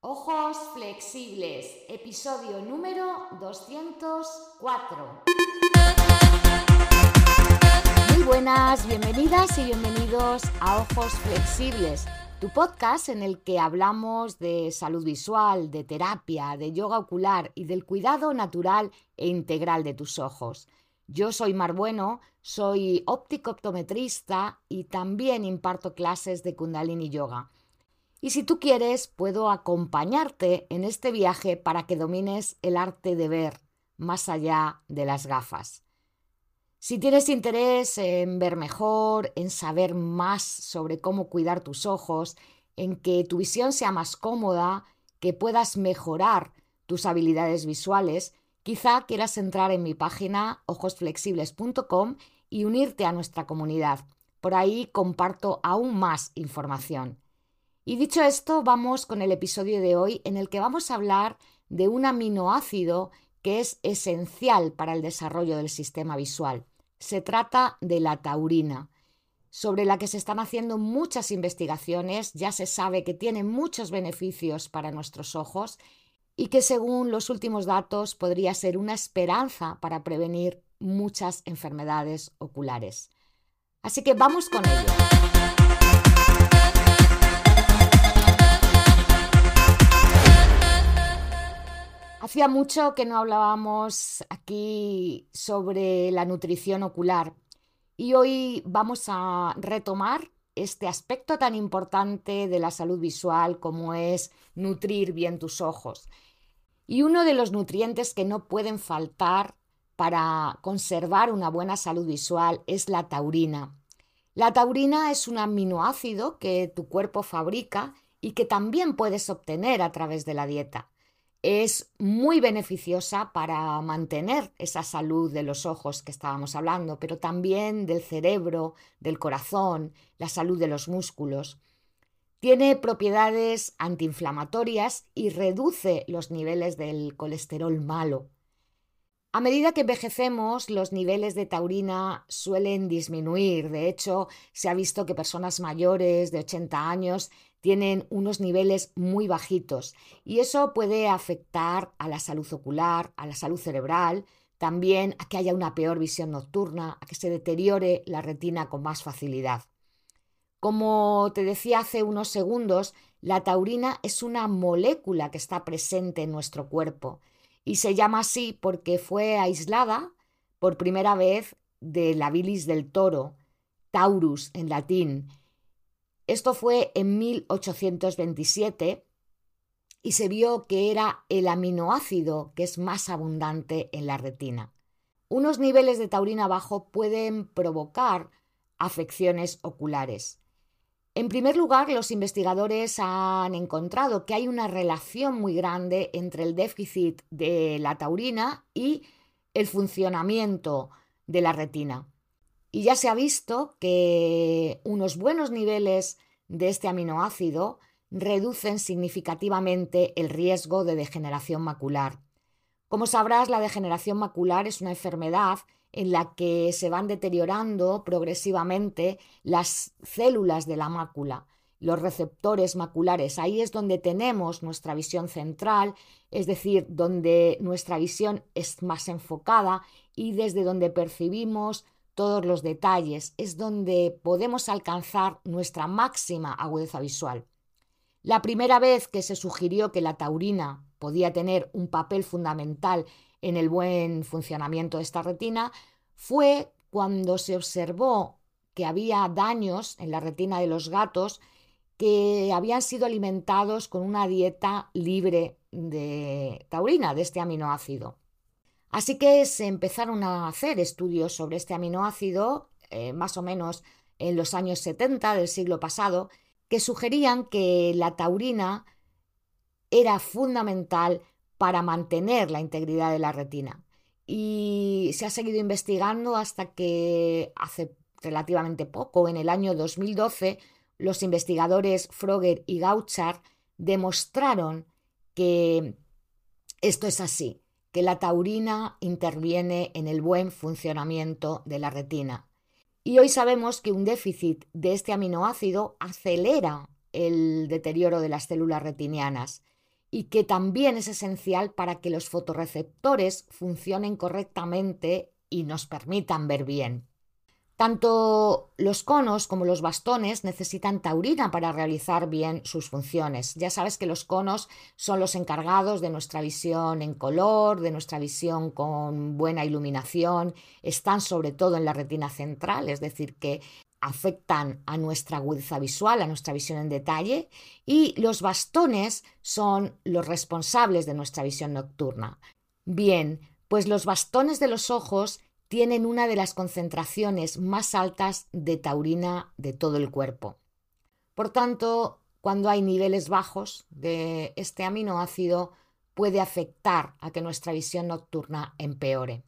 Ojos flexibles, episodio número 204. Muy buenas, bienvenidas y bienvenidos a Ojos flexibles, tu podcast en el que hablamos de salud visual, de terapia, de yoga ocular y del cuidado natural e integral de tus ojos. Yo soy Mar Bueno, soy óptico optometrista y también imparto clases de Kundalini Yoga. Y si tú quieres, puedo acompañarte en este viaje para que domines el arte de ver más allá de las gafas. Si tienes interés en ver mejor, en saber más sobre cómo cuidar tus ojos, en que tu visión sea más cómoda, que puedas mejorar tus habilidades visuales, quizá quieras entrar en mi página ojosflexibles.com y unirte a nuestra comunidad. Por ahí comparto aún más información. Y dicho esto, vamos con el episodio de hoy en el que vamos a hablar de un aminoácido que es esencial para el desarrollo del sistema visual. Se trata de la taurina, sobre la que se están haciendo muchas investigaciones, ya se sabe que tiene muchos beneficios para nuestros ojos y que según los últimos datos podría ser una esperanza para prevenir muchas enfermedades oculares. Así que vamos con ello. Hacía mucho que no hablábamos aquí sobre la nutrición ocular y hoy vamos a retomar este aspecto tan importante de la salud visual como es nutrir bien tus ojos. Y uno de los nutrientes que no pueden faltar para conservar una buena salud visual es la taurina. La taurina es un aminoácido que tu cuerpo fabrica y que también puedes obtener a través de la dieta es muy beneficiosa para mantener esa salud de los ojos que estábamos hablando, pero también del cerebro, del corazón, la salud de los músculos. Tiene propiedades antiinflamatorias y reduce los niveles del colesterol malo. A medida que envejecemos, los niveles de taurina suelen disminuir. De hecho, se ha visto que personas mayores de 80 años tienen unos niveles muy bajitos y eso puede afectar a la salud ocular, a la salud cerebral, también a que haya una peor visión nocturna, a que se deteriore la retina con más facilidad. Como te decía hace unos segundos, la taurina es una molécula que está presente en nuestro cuerpo y se llama así porque fue aislada por primera vez de la bilis del toro, taurus en latín, esto fue en 1827 y se vio que era el aminoácido que es más abundante en la retina. Unos niveles de taurina bajo pueden provocar afecciones oculares. En primer lugar, los investigadores han encontrado que hay una relación muy grande entre el déficit de la taurina y el funcionamiento de la retina. Y ya se ha visto que unos buenos niveles de este aminoácido reducen significativamente el riesgo de degeneración macular. Como sabrás, la degeneración macular es una enfermedad en la que se van deteriorando progresivamente las células de la mácula, los receptores maculares. Ahí es donde tenemos nuestra visión central, es decir, donde nuestra visión es más enfocada y desde donde percibimos todos los detalles, es donde podemos alcanzar nuestra máxima agudeza visual. La primera vez que se sugirió que la taurina podía tener un papel fundamental en el buen funcionamiento de esta retina fue cuando se observó que había daños en la retina de los gatos que habían sido alimentados con una dieta libre de taurina, de este aminoácido. Así que se empezaron a hacer estudios sobre este aminoácido, eh, más o menos en los años 70 del siglo pasado, que sugerían que la taurina era fundamental para mantener la integridad de la retina. Y se ha seguido investigando hasta que hace relativamente poco, en el año 2012, los investigadores Froger y Gauchard demostraron que esto es así, que la taurina interviene en el buen funcionamiento de la retina. Y hoy sabemos que un déficit de este aminoácido acelera el deterioro de las células retinianas y que también es esencial para que los fotorreceptores funcionen correctamente y nos permitan ver bien. Tanto los conos como los bastones necesitan taurina para realizar bien sus funciones. Ya sabes que los conos son los encargados de nuestra visión en color, de nuestra visión con buena iluminación, están sobre todo en la retina central, es decir, que afectan a nuestra agudeza visual, a nuestra visión en detalle, y los bastones son los responsables de nuestra visión nocturna. Bien, pues los bastones de los ojos tienen una de las concentraciones más altas de taurina de todo el cuerpo. Por tanto, cuando hay niveles bajos de este aminoácido, puede afectar a que nuestra visión nocturna empeore.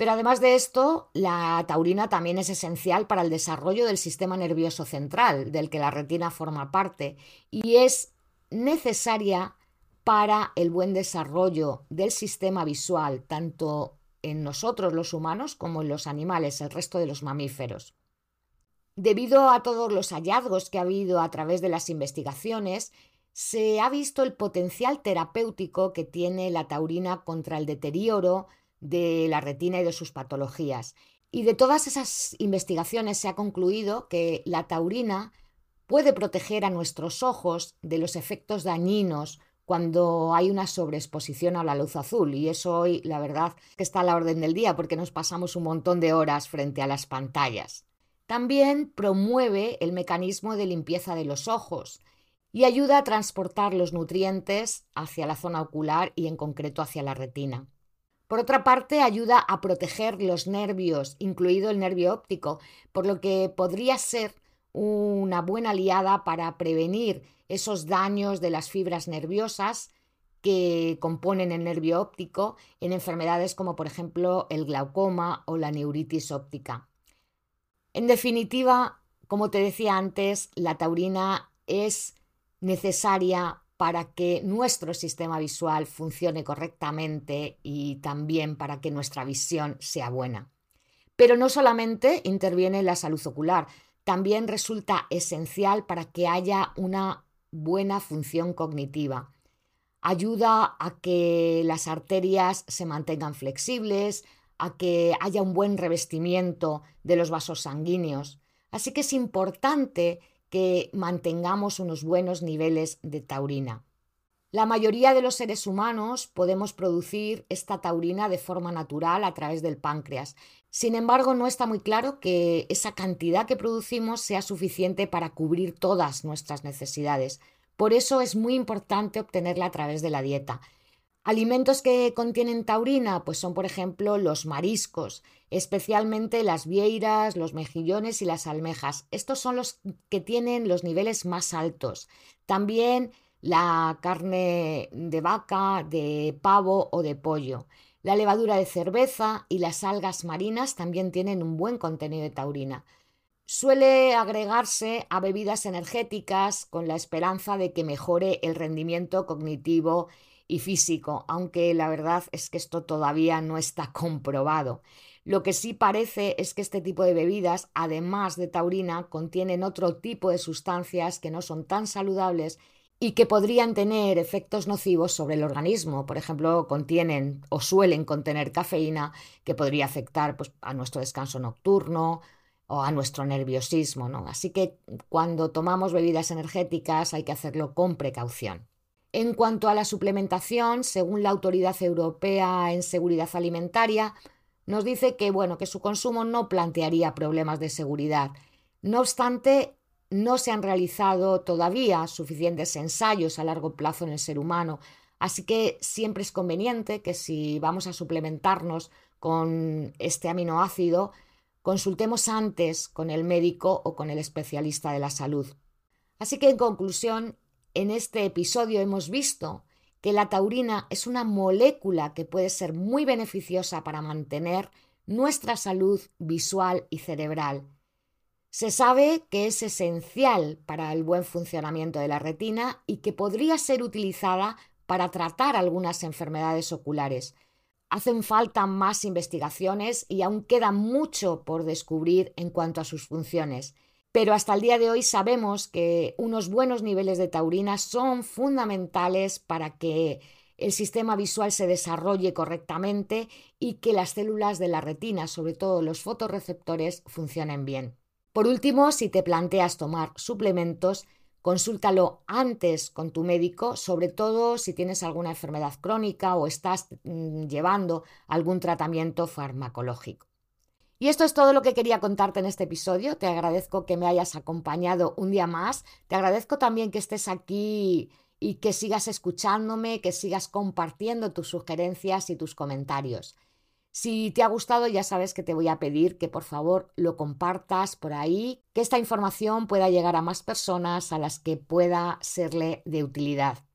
Pero además de esto, la taurina también es esencial para el desarrollo del sistema nervioso central, del que la retina forma parte, y es necesaria para el buen desarrollo del sistema visual, tanto en nosotros los humanos como en los animales, el resto de los mamíferos. Debido a todos los hallazgos que ha habido a través de las investigaciones, se ha visto el potencial terapéutico que tiene la taurina contra el deterioro de la retina y de sus patologías. Y de todas esas investigaciones se ha concluido que la taurina puede proteger a nuestros ojos de los efectos dañinos cuando hay una sobreexposición a la luz azul. Y eso hoy, la verdad, que está a la orden del día porque nos pasamos un montón de horas frente a las pantallas. También promueve el mecanismo de limpieza de los ojos y ayuda a transportar los nutrientes hacia la zona ocular y en concreto hacia la retina. Por otra parte, ayuda a proteger los nervios, incluido el nervio óptico, por lo que podría ser una buena aliada para prevenir esos daños de las fibras nerviosas que componen el nervio óptico en enfermedades como por ejemplo el glaucoma o la neuritis óptica. En definitiva, como te decía antes, la taurina es necesaria para que nuestro sistema visual funcione correctamente y también para que nuestra visión sea buena. Pero no solamente interviene en la salud ocular, también resulta esencial para que haya una buena función cognitiva. Ayuda a que las arterias se mantengan flexibles, a que haya un buen revestimiento de los vasos sanguíneos. Así que es importante que mantengamos unos buenos niveles de taurina. La mayoría de los seres humanos podemos producir esta taurina de forma natural a través del páncreas. Sin embargo, no está muy claro que esa cantidad que producimos sea suficiente para cubrir todas nuestras necesidades. Por eso es muy importante obtenerla a través de la dieta. Alimentos que contienen taurina, pues son por ejemplo los mariscos, especialmente las vieiras, los mejillones y las almejas. Estos son los que tienen los niveles más altos. También la carne de vaca, de pavo o de pollo. La levadura de cerveza y las algas marinas también tienen un buen contenido de taurina. Suele agregarse a bebidas energéticas con la esperanza de que mejore el rendimiento cognitivo y físico, aunque la verdad es que esto todavía no está comprobado. Lo que sí parece es que este tipo de bebidas, además de taurina, contienen otro tipo de sustancias que no son tan saludables y que podrían tener efectos nocivos sobre el organismo. Por ejemplo, contienen o suelen contener cafeína que podría afectar pues, a nuestro descanso nocturno o a nuestro nerviosismo. Así que cuando tomamos bebidas energéticas hay que hacerlo con precaución. En cuanto a la suplementación, según la Autoridad Europea en Seguridad Alimentaria, nos dice que bueno, que su consumo no plantearía problemas de seguridad. No obstante, no se han realizado todavía suficientes ensayos a largo plazo en el ser humano, así que siempre es conveniente que si vamos a suplementarnos con este aminoácido, consultemos antes con el médico o con el especialista de la salud. Así que en conclusión, en este episodio hemos visto que la taurina es una molécula que puede ser muy beneficiosa para mantener nuestra salud visual y cerebral se sabe que es esencial para el buen funcionamiento de la retina y que podría ser utilizada para tratar algunas enfermedades oculares. Hacen falta más investigaciones y aún queda mucho por descubrir en cuanto a sus funciones. Pero hasta el día de hoy sabemos que unos buenos niveles de taurina son fundamentales para que el sistema visual se desarrolle correctamente y que las células de la retina, sobre todo los fotorreceptores, funcionen bien. Por último, si te planteas tomar suplementos, consúltalo antes con tu médico, sobre todo si tienes alguna enfermedad crónica o estás mm, llevando algún tratamiento farmacológico. Y esto es todo lo que quería contarte en este episodio. Te agradezco que me hayas acompañado un día más. Te agradezco también que estés aquí y que sigas escuchándome, que sigas compartiendo tus sugerencias y tus comentarios. Si te ha gustado, ya sabes que te voy a pedir que por favor lo compartas por ahí, que esta información pueda llegar a más personas a las que pueda serle de utilidad.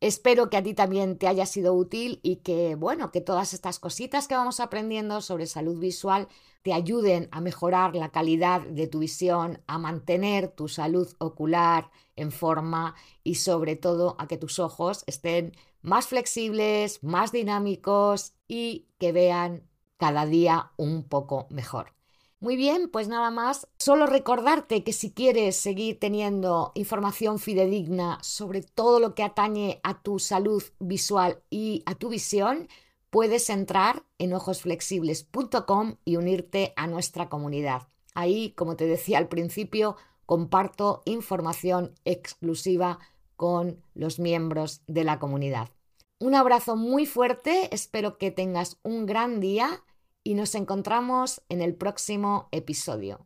Espero que a ti también te haya sido útil y que, bueno, que todas estas cositas que vamos aprendiendo sobre salud visual te ayuden a mejorar la calidad de tu visión, a mantener tu salud ocular en forma y sobre todo a que tus ojos estén más flexibles, más dinámicos y que vean cada día un poco mejor. Muy bien, pues nada más. Solo recordarte que si quieres seguir teniendo información fidedigna sobre todo lo que atañe a tu salud visual y a tu visión, puedes entrar en ojosflexibles.com y unirte a nuestra comunidad. Ahí, como te decía al principio, comparto información exclusiva con los miembros de la comunidad. Un abrazo muy fuerte, espero que tengas un gran día y nos encontramos en el próximo episodio.